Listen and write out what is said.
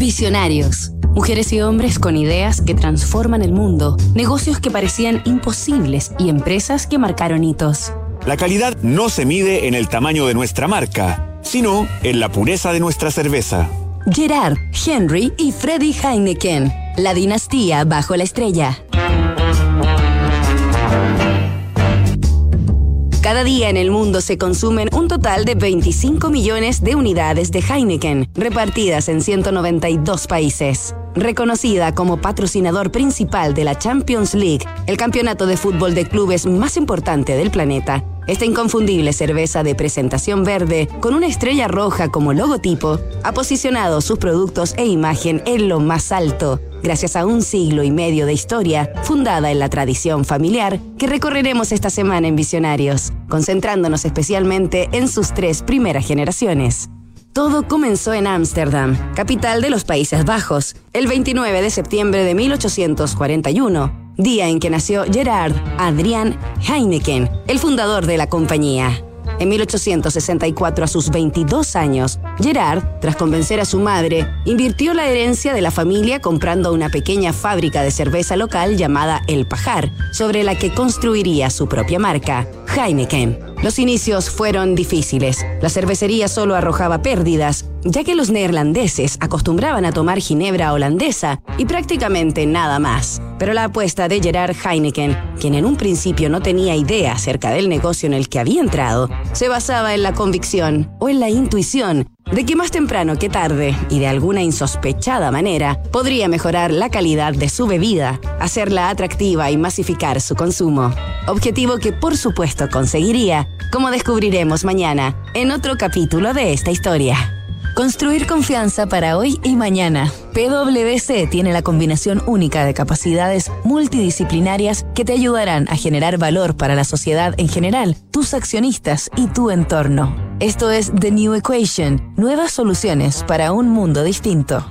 Visionarios. Mujeres y hombres con ideas que transforman el mundo, negocios que parecían imposibles y empresas que marcaron hitos. La calidad no se mide en el tamaño de nuestra marca, sino en la pureza de nuestra cerveza. Gerard, Henry y Freddy Heineken. La dinastía bajo la estrella. Día en el mundo se consumen un total de 25 millones de unidades de Heineken, repartidas en 192 países. Reconocida como patrocinador principal de la Champions League, el campeonato de fútbol de clubes más importante del planeta, esta inconfundible cerveza de presentación verde, con una estrella roja como logotipo, ha posicionado sus productos e imagen en lo más alto, gracias a un siglo y medio de historia fundada en la tradición familiar que recorreremos esta semana en Visionarios, concentrándonos especialmente en sus tres primeras generaciones. Todo comenzó en Ámsterdam, capital de los Países Bajos, el 29 de septiembre de 1841, día en que nació Gerard Adrian Heineken, el fundador de la compañía. En 1864, a sus 22 años, Gerard, tras convencer a su madre, invirtió la herencia de la familia comprando una pequeña fábrica de cerveza local llamada El Pajar, sobre la que construiría su propia marca, Heineken. Los inicios fueron difíciles. La cervecería solo arrojaba pérdidas, ya que los neerlandeses acostumbraban a tomar ginebra holandesa y prácticamente nada más. Pero la apuesta de Gerard Heineken, quien en un principio no tenía idea acerca del negocio en el que había entrado, se basaba en la convicción o en la intuición de que más temprano que tarde, y de alguna insospechada manera, podría mejorar la calidad de su bebida, hacerla atractiva y masificar su consumo. Objetivo que por supuesto conseguiría, como descubriremos mañana, en otro capítulo de esta historia. Construir confianza para hoy y mañana. PwC tiene la combinación única de capacidades multidisciplinarias que te ayudarán a generar valor para la sociedad en general, tus accionistas y tu entorno. Esto es The New Equation, nuevas soluciones para un mundo distinto.